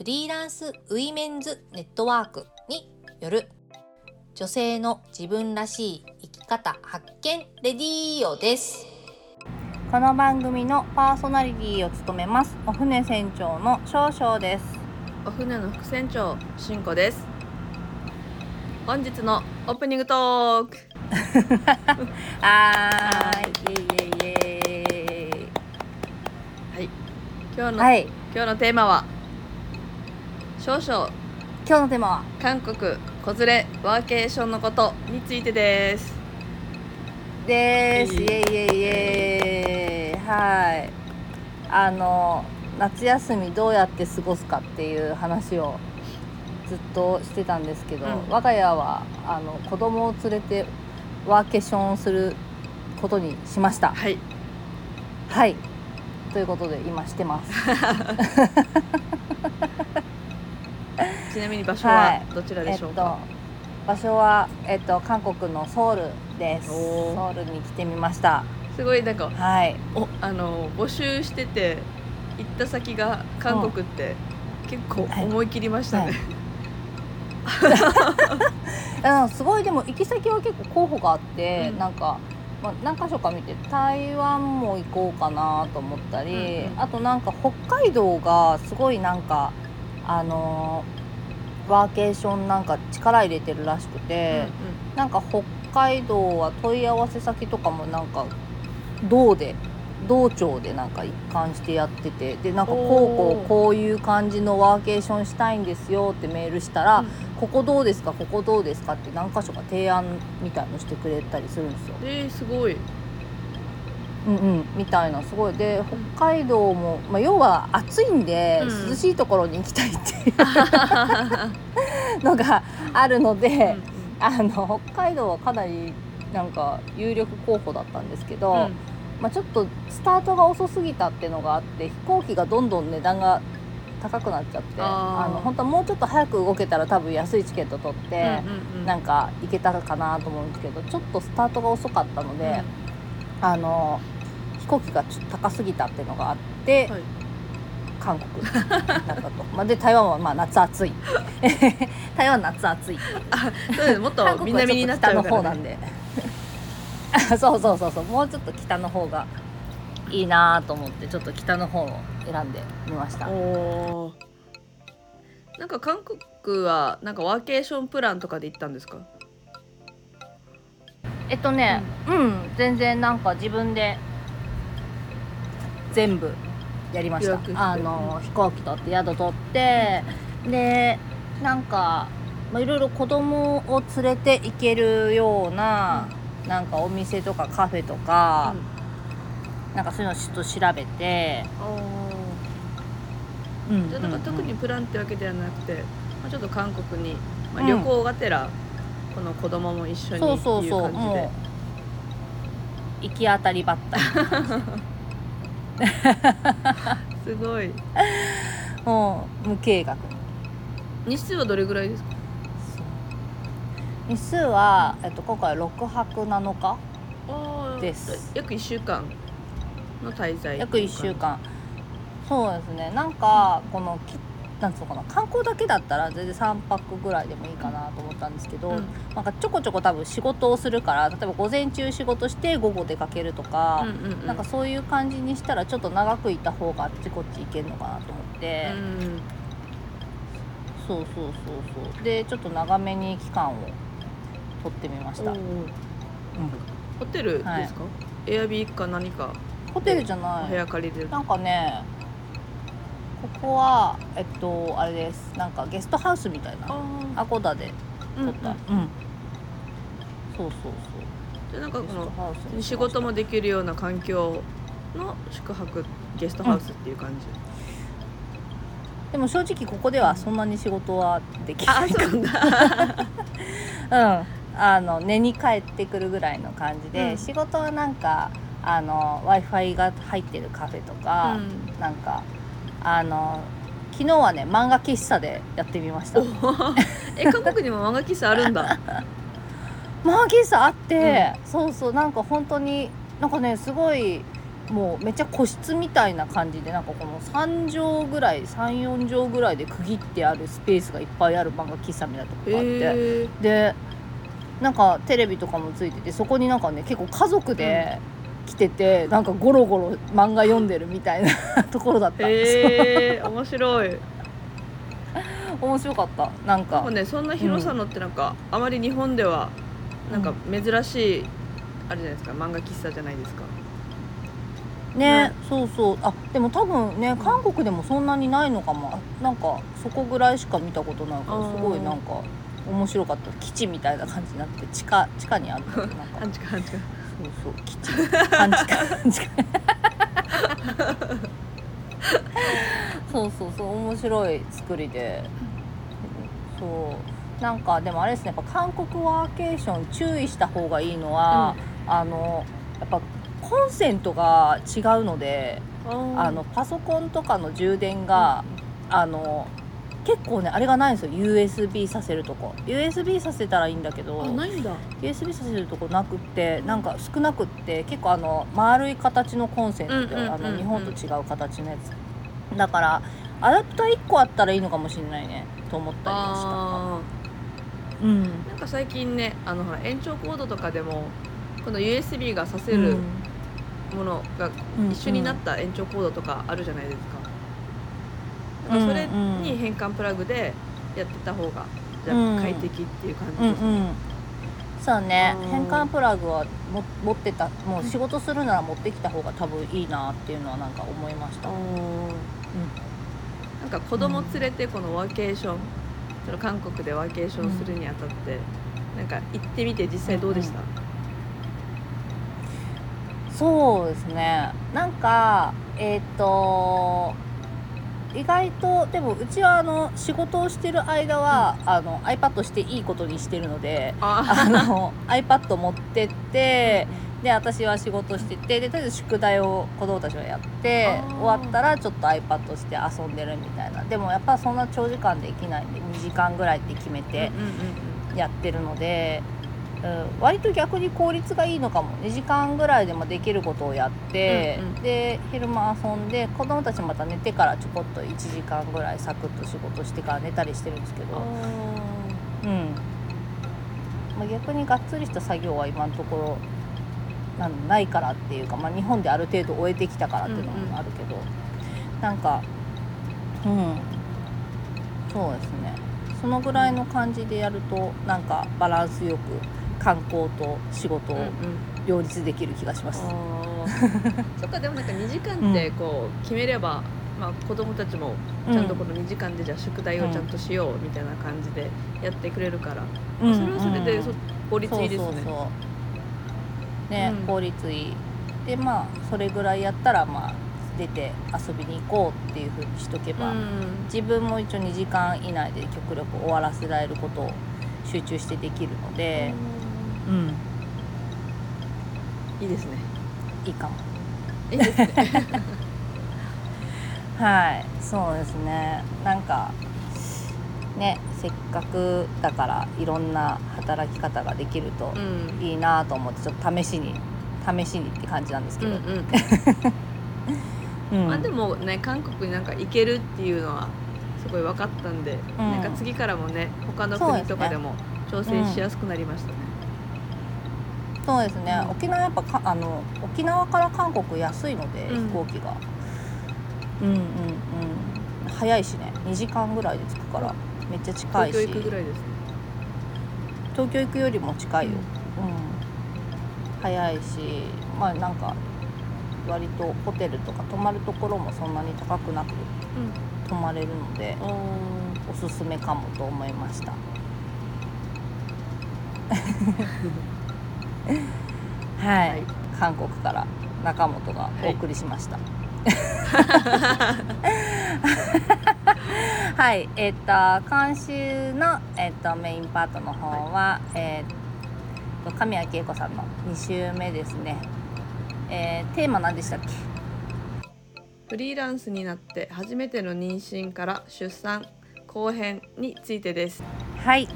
フリーランスウィメンズネットワークによる女性の自分らしい生き方発見レディーオです。この番組のパーソナリティを務めます。お船船長の少々です。お船の副船長しんこです。本日のオープニングトーク。はーい。イエイイエイイエはい。今日の、イはい。今日のテーマは？少々。今日のテーマは？韓国子連れワーケーションのことについてです。です。はいイ。エイイエイイエイ。はい。あの夏休みどうやって過ごすかっていう話をずっとしてたんですけど、うん。我が家はあの子供を連れてワーケーションをすることにしました。はい。はい。ということで今してます ちなみに場所ははい。どちらでしょうえっとか、場所は、えっと、韓国のソウルです。ソウルに来てみました。すごいなんかはい。おあの募集してて行った先が韓国って結構はい。思い切りましたね、うんすごいでも行き先は結構候補があって、うん。なんか、まあ、何箇所か見て台湾も行こうかなと思ったり、うんうん。あとなんか北海道がすごいなんかあのーワーケーションなんか力入れてるらしくて、なんか北海道は問い合わせ先とかもなんか道で道庁でなんか一貫してやっててでなんかこうこうこういう感じのワーケーションしたいんですよってメールしたら、うん。ここどうですかここどうですかって何箇所か提案みたいのしてくれたりするんですよ。えー、すごいうんうん、みたいなすごい。で北海道も、まあ、要は暑いんで、うん。涼しいところに行きたいっていう のがあるので、あの北海道はかなりなんか有力候補だったんですけど、うん。まあ、ちょっとスタートが遅すぎたっていうのがあって飛行機がどんどん値段が高くなっちゃってあー。あの本当はもうちょっと早く動けたら多分安いチケット取って、うんうんうん。なんか行けたかなと思うんですけどちょっとスタートが遅かったので、あの飛行機がちょっと高すぎたっていうのがあって、はい。韓国だったと。まあ、で台湾はまあ夏暑い。台湾夏暑い。そうです。もっと南になょっちゃうから、ね、方なんで。あ そうそうそうそう。もうちょっと北の方がいいなと思ってちょっと北の方を選んでみました。おー。なんか韓国はなんかワーケーションプランとかで行ったんですか？えっとねうん、全然なんか自分で全部やりました。あの飛行機取って宿取ってでなんかまあいろいろ子供を連れて行けるような、なんかお店とかカフェとか、なんかそういうのちょっと調べて、うんじゃあなんか特にうん。プランってわけではなくて、まあ、ちょっと韓国に、まあ、うん。旅行がてら、この子供も一緒にそうそうそう。感じで。もう行き当たりばったり。すごい。もう無計画。日数はどれぐらいですか？日数は、えっと、今回6泊7日です。約1週間の滞在約1週間。そうですね。なんかこのきなんつうのかな。観光だけだったら全然3泊ぐらいでもいいかなと思ったんですけど、うん。なんかちょこちょこ多分仕事をするから例えば午前中仕事して午後出かけるとか、うんうんうん。なんかそういう感じにしたらちょっと長くいた方があっちこっち行けるのかなと思って、うんそうそうそうそう。でちょっと長めに期間を取ってみました、うん。ホテルですか、はい。エアビーか何かホテルじゃおない。部屋借りれる。なんかねここはえっとあれです。なんかゲストハウスみたいな。あアコダで。ー撮った、うん。うんそうそう。そうゲストかこの仕事もできるような環境の宿泊ゲストハウスっていう感じ、でも正直ここではそんなに仕事はできない。あそうなんだ。うん。あの寝に帰ってくるぐらいの感じで、うん。仕事はなんかあの w i f i が入ってるカフェとか、うん。なんかあの昨日はね漫画喫茶でやってみました。おえ韓国にも漫画喫茶あるんだ。漫画喫茶あって、そうそうなんか本当になんかねすごいもうめっちゃ個室みたいな感じでなんかこの3畳ぐらい34畳ぐらいで区切ってあるスペースがいっぱいある漫画喫茶みたいなとこへがあって、えでなんかテレビとかもついててそこになんかね結構家族で来てて、なんかゴロゴロ漫画読んでるみたいな ところだった、へえ面白い。面白かった。なんか。かねそんな広さのってなんか、あまり日本ではなんか珍しい、あれじゃないですか。漫画喫茶じゃないですか。ね、そうそう。あでも多分ね韓国でもそんなにないのかも。あなんかそこぐらいしか見たことないからすごいなんか面白かった。基地みたいな感じになって地下地下にあるな。んか。半地下半地下そうそう。基地半地下半地下そうそうそう面白い作りで。そう。なんかでもあれですねやっぱ韓国ワーケーション注意した方がいいのは、あのやっぱコンセントが違うのであのパソコンとかの充電が、あの結構ねあれがないんですよ。USB させるとこ。USB させたらいいんだけどあないんだ。USB させるとこなくってなんか少なくって結構あの丸い形のコンセントで、うんうんあの日本と違う形のやつ。だからアダプター1個あったらいいのかもしれないね。と思ったりした。うん。ーなんか最近ねあのほら延長コードとかでもこの USB がさせるうん。ものがうん。一緒になった延長コードとかあるじゃないですか、それに変換プラグでやってた方がじゃうんあ快適っていう感じです、うんうん。そうね。変換プラグはも持ってたもう仕事するなら持ってきた方が多分いいなっていうのはなんか思いました。なんか子供連れてこのワーケーション、その韓国でワーケーションするにあたって、なんか行ってみて実際どうでした、そうですね。なんかえっ、と意外とでもうちはあの仕事をしてる間は、あの iPad していいことにしてるのでああの iPad 持ってってで私は仕事しててでとりあえず宿題を子供たちはやって終わったらちょっと iPad して遊んでるみたいな。でもやっぱそんな長時間できないんで2時間ぐらいって決めてうんうんうんやってるので、うん、割と逆に効率がいいのかも。2時間ぐらいでもできることをやって、うんうん。で昼間遊んで子供たちまた寝てからちょこっと1時間ぐらいサクッと仕事してから寝たりしてるんですけど。うん。まあ、逆にがっつりした作業は今のところなんないからっていうか、まあ、日本である程度終えてきたからっていうのもあるけど、なんかうん。そうですね。そのぐらいの感じでやるとなんかバランスよく観光と仕事を両立できる気がします。そっかでもなんか2時間ってこう決めれば、まあ、子供たちもちゃんとこの2時間でじゃあ宿題をちゃんとしようみたいな感じでやってくれるから、うん。それはそれでうん。そ効率いいですね。そうそうそう。ね、うん。効率いい。でまあそれぐらいやったらまあ出て遊びに行こうっていう風にしとけば、うん。自分も一応2時間以内で極力終わらせられることを集中してできるので、うん、いいですね。いいかも。いいですね。はいそうですね。なんかねせっかくだからいろんな働き方ができるとうん。いいなと思ってちょっと試しに試しにって感じなんですけど、うんうん。うん。まあでもね韓国になんか行けるっていうのはすごい分かったんで、うん。なんか次からもね他の国とかでも調整しやすくなりましたね。そうですね、うん沖縄やっぱかあの沖縄から韓国安いので、うん。飛行機が。うんうんうん。早いしね。2時間ぐらいで着くからめっちゃ近いし。東京行くぐらいですね。東京行くよりも近いよ、うん。早いしまあなんか割とホテルとか泊まるところもそんなに高くなく泊まれるのでおすすめかもと思いましたはい、はい韓国から中本がお送りしました、はい、えっ、と今週のえっ、とメインパートの方は、えっ、と神谷恵子さんの2週目ですね。えーテーマ何でしたっけ？フリーランスになって初めての妊娠から出産後編についてです。はい。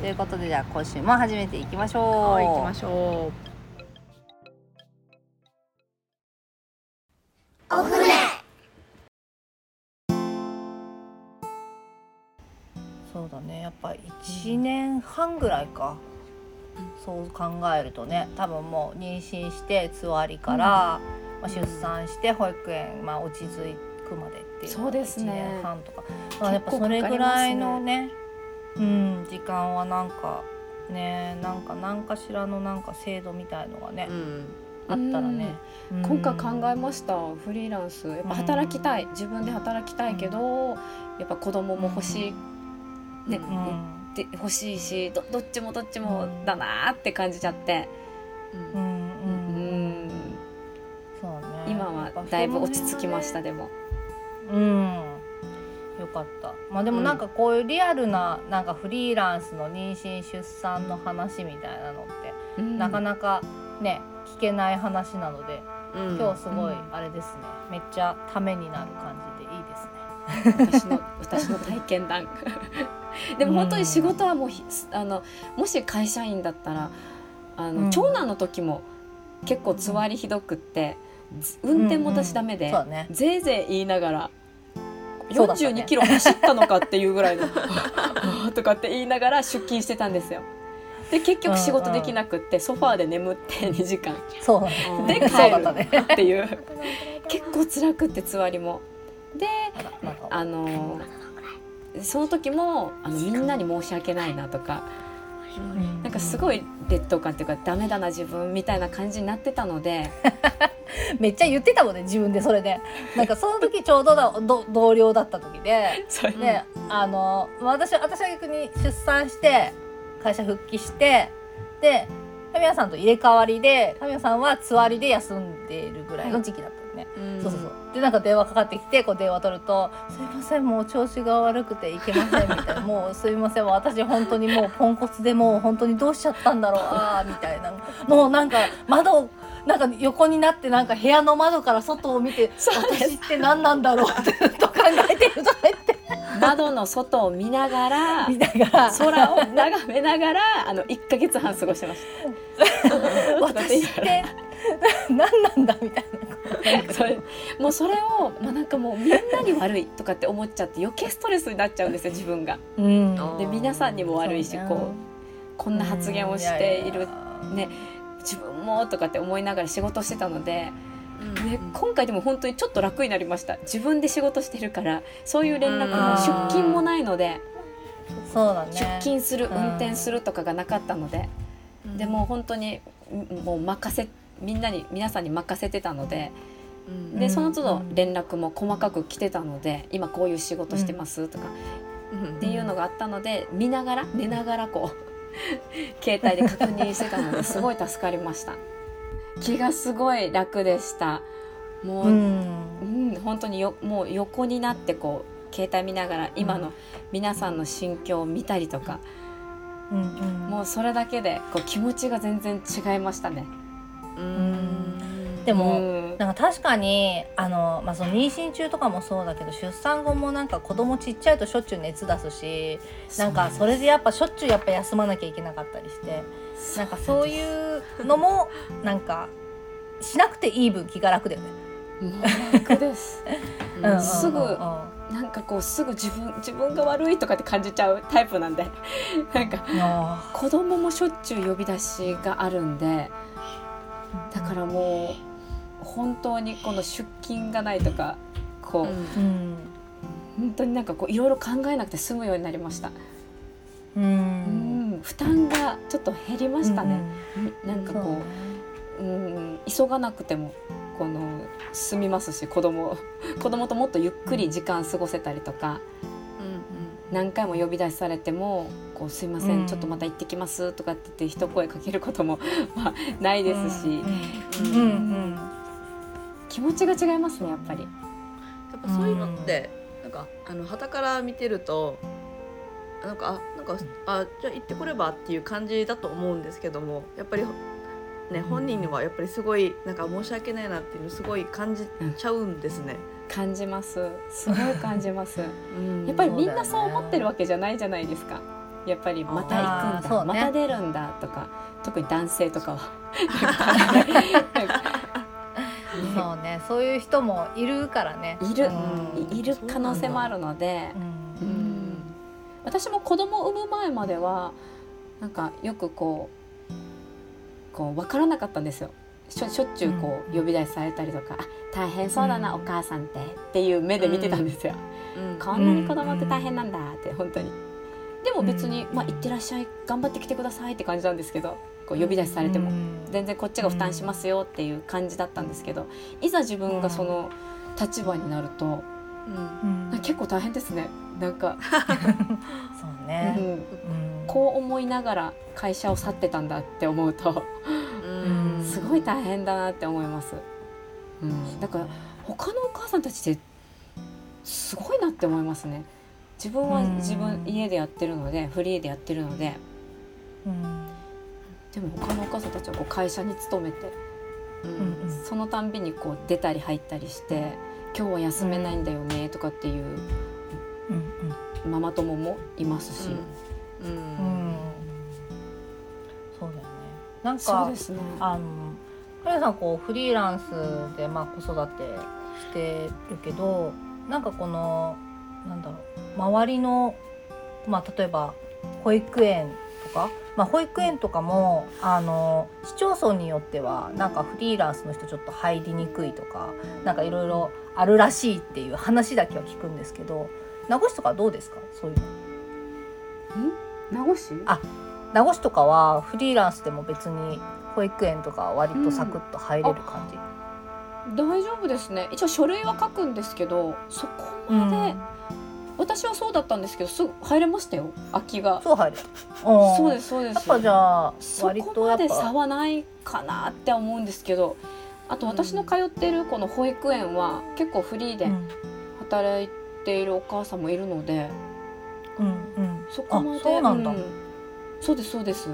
ということでじゃあ今週も始めていきましょう。はい、行きましょそうだね。やっぱ1年半ぐらいか、そう考えるとね。多分もう妊娠してつわりから、まあ、出産して保育園、まあ、落ち着くまでっていうそうですね。1年半とか。まあやっぱそれぐらいのねうん。時間はなんかねなんか何かしらのなんか制度みたいのがねう。、うん。あったらね、うん。今回考えました。フリーランス。やっぱ働きたい。自分で働きたいけどやっぱ子供も欲しい、ねうん。で欲しいしどどっちもどっちもだなーって感じちゃって、うん。ううん。ん、そうね。今はだいぶ落ち着きましたでも。うんよかった。まあでもなんかこういうリアルななんかフリーランスの妊娠出産の話みたいなのって、なかなかね聞けない話なので、うん。今日すごいあれですね、めっちゃためになる感じでいいですね。私の私の体験談。でも本当に仕事はもうひあのもし会社員だったらあの、うん。長男の時も結構つわりひどくって、ず運転も私ダメで、そうだね。ぜいぜい言いながら42キロ走ったのかっていうぐらいの とかって言いながら出勤してたんですよ。で結局仕事できなくって、ソファーで眠って2時間そう。で帰るったね。っていう結構辛くってつわりも。であのその時もあのみんなに申し訳ないなとかうんなんかすごい劣等感っていうかダメだな自分みたいな感じになってたので。めっちゃ言ってたもんね自分でそれで。なんかその時ちょうど同僚だった時で。それで、あの私私は逆に出産して会社復帰してで神谷さんと入れ替わりで神谷さんはつわりで休んでいるぐらいの時期だったのね、うん。そうそうそうでなんか電話かかってきてこう電話取ると「すいませんもう調子が悪くていけません」みたいな「もうすいません私本当にもうポンコツでもう本当にどうしちゃったんだろうああ」みたいな。もうなんか窓なんか横になってなんか部屋の窓から外を見て私って何なんだろうってずっと考えてるとか言って。窓の外を見ながら見ながら。空を眺めながらあの1ヶ月半過ごしてました。私って何なんだみたいな それもうそれを、まあ、なんかもうみんなに悪いとかって思っちゃって余計ストレスになっちゃうんですよ自分が。うん。で皆さんにも悪いしこうこんな発言をしているね自分もとかって思いながら仕事してたので、うん。で今回でも本当にちょっと楽になりました。自分で仕事してるからそういう連絡うん。も出勤もないのでそうだね。出勤するうん。運転するとかがなかったのでうん。でもう本当にんもう任せみんなに皆さんに任せてたのでうん。でその都度うん連絡も細かく来てたので今こういう仕事してますとかうんっていうのがあったので見ながら寝ながらこう 携帯で確認してたので すごい助かりました。気がすごい楽でした。もう、ううんん本当によもう横になってこう携帯見ながら今の皆さんの心境を見たりとか、うんうん。もうそれだけでこう気持ちが全然違いましたね。うん。でもうん。なんか確かにあの、まあ、その妊娠中とかもそうだけど出産後もなんか子供ちっちゃいとしょっちゅう熱出すしなんかそれでやっぱしょっちゅうやっぱ休まなきゃいけなかったりしてなんかそういうのもなんかしなくていい分気が楽だよね。楽です。うん。うんすぐうんうん。なんかこうすぐ自分自分が悪いとかって感じちゃうタイプなんで。なんかあ子供もしょっちゅう呼び出しがあるんでーだからもう本当にこの出勤がないとかこう、うん。うん本当になんかこういろいろ考えなくて済むようになりました。ううん。ん負担がちょっと減りましたね。うん。なんかこううん。急がなくてもこの済みますし子供子供ともっとゆっくり時間過ごせたりとか何回も呼び出しされても「こうすいません、うん。ちょっとまた行ってきます」とかって言って一声かけることも、まあ、ないですし、うんうん気持ちが違いますねやっぱり。やっぱそういうのって、なんかあの旗から見てるとなんかあなんかあじゃあ行ってこればっていう感じだと思うんですけどもやっぱりね本人にはやっぱりすごいなんか申し訳ないなっていうのすごい感じちゃうんですね。感じます。すごい感じます。うん。やっぱりみんなそう思ってるわけじゃないじゃないですか。やっぱりまた行くんだ、ね。また出るんだとか特に男性とかは。そう。ね。そういう人もいるからね。いる、うん。いる可能性もあるので。う、うん。ん。私も子供を産む前まではなんかよくこうこう分からなかったんですよしょしょっちゅうこう呼び出しされたりとか「あ大変そうだな、うん。お母さんって」っていう目で見てたんですよ。うん。こんなに子供って大変なんだって本当に。でも別に「うん。まあ、行ってらっしゃい頑張ってきてください」って感じなんですけどこう呼び出しされても、全然こっちが負担しますよっていう感じだったんですけどいざ自分がその立場になると、うん。うん結構大変ですね。なんか、そうね、うん。うん。こう思いながら会社を去ってたんだって思うと。うんすごい大変だなって思います。うん、だから他のお母さんたちってすごいなって思いますね。自分はうん。自分家でやってるのでフリーでやってるので。うん。でも他のお母さんたちはこう会社に勤めてうん。うんそのたんびにこう出たり入ったりして今日は休めないんだよねとかっていううんママ友もいますし、うん。そうだよねなんかね。あのカさんこうフリーランスでまあ子育てしてるけどなんかこのなんだろう周りのまあ例えば保育園とか、まあ、保育園とかもあの市町村によってはなんかフリーランスの人ちょっと入りにくいとかなんかいろいろあるらしいっていう話だけは聞くんですけど名護市とかどうですか？そういうの。名護市あ名護市とかはフリーランスでも別に保育園とかは割とサクッと入れる感じ、大丈夫ですね。一応書類は書くんですけどそこまで、私はそうだったんですけどすぐ入れましたよ。空きが。そう入る。そうですすそうです。やっぱじゃあそ割ことまでやっぱ。差はないかなって思うんですけどあと私の通ってるこの保育園は結構フリーでうん。働いているお母さんもいるので、うんうん。そこまであそうなんだそうですそうです。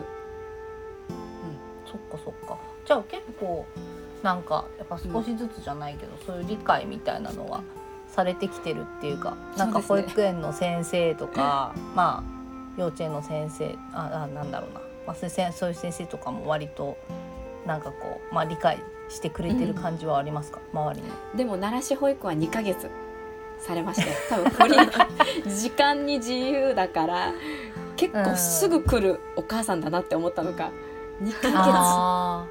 そっかそっか。じゃあ結構なんかやっぱ少しずつじゃないけど、そういう理解みたいなのはされてきてるっていうか、なんか保育園の先生とか、まあ幼稚園の先生ああなんだろうな、まあそういう先生とかも割となんかこうまあ理解してくれてる感じはありますか、周りに。でも奈良市保育は2ヶ月されましたよ。多分フリー時間に自由だから結構すぐ来るお母さんだなって思ったのか2ヶ月。あ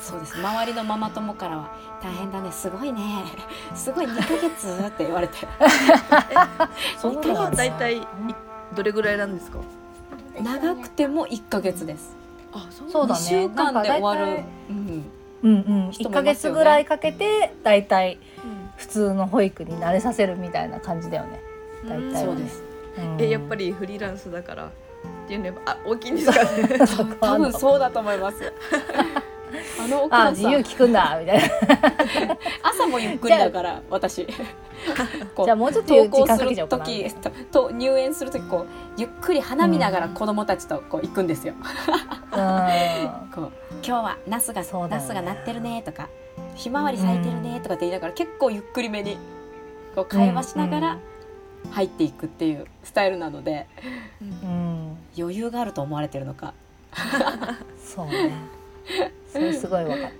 そうです。周りのママ友からは「大変だね。すごいね。すごい。2ヶ月」って言われて。あ、そのは大体いどれぐらいなんですか？長くても1ヶ月です。あそうだ。ね。2週間で終わる。うん、うんうん、1人もいますよね。ヶ月ぐらいかけてだいたいうん。普通の保育に慣れさせるみたいな感じだよね。大体はね。そうです。うんえやっぱりフリーランスだからっていうのはあ大きいんですかね。多分そうだと思います。あのおあ母さん。自由聞くんだみたいな。朝もゆっくりだから私。じゃあもうちょっと登校する。時とと入園する時こうゆっくり花見ながら子供たちとこう行くんですよ。うん。こう今日はナスが、そうね。ナスがなってるねとかひまわり咲いてるねとかって言いながら結構ゆっくりめにこう会話しながら入っていくっていうスタイルなのでうん、余裕があると思われてるのかそうね。それすごいわかる。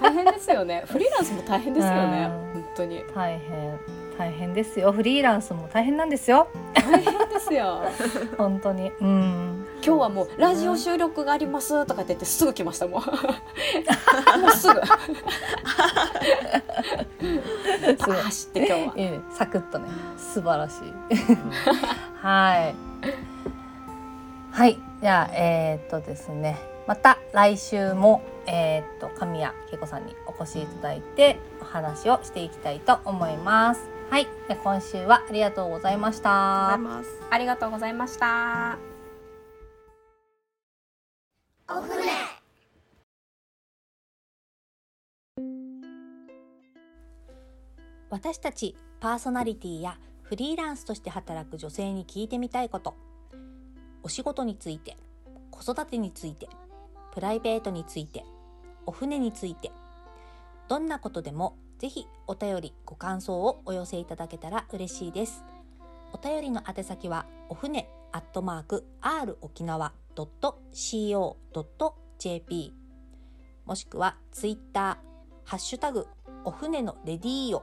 大変ですよねフリーランスも大変ですよねうん本当に大変大変ですよ。フリーランスも大変なんですよ。大変ですよ 本当に。うん。今日はもうラジオ収録がありますとかって言ってすぐ来ましたもん もうすぐ走って今日は。いいねサクッとね。素晴らしい。はい。はい。じゃあえー、っとですね。また来週もえー、っと神谷恵子さんにお越しいただいてお話をしていきたいと思います。はい。で今週はありがとうございました。ございます。ありがとうございました。私たちパーソナリティやフリーランスとして働く女性に聞いてみたいこと。お仕事について子育てについてプライベートについてお船について。どんなことでもぜひお便りご感想をお寄せいただけたら嬉しいです。お便りの宛先はお船アットマーク r 沖縄 .co.jp もしくはツイッターハッシュタグお船のレディーオ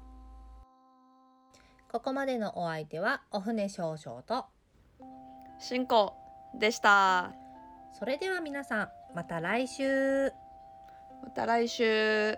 ここまでのお相手はお船少々と進行でした。それでは皆さんまた来週。また来週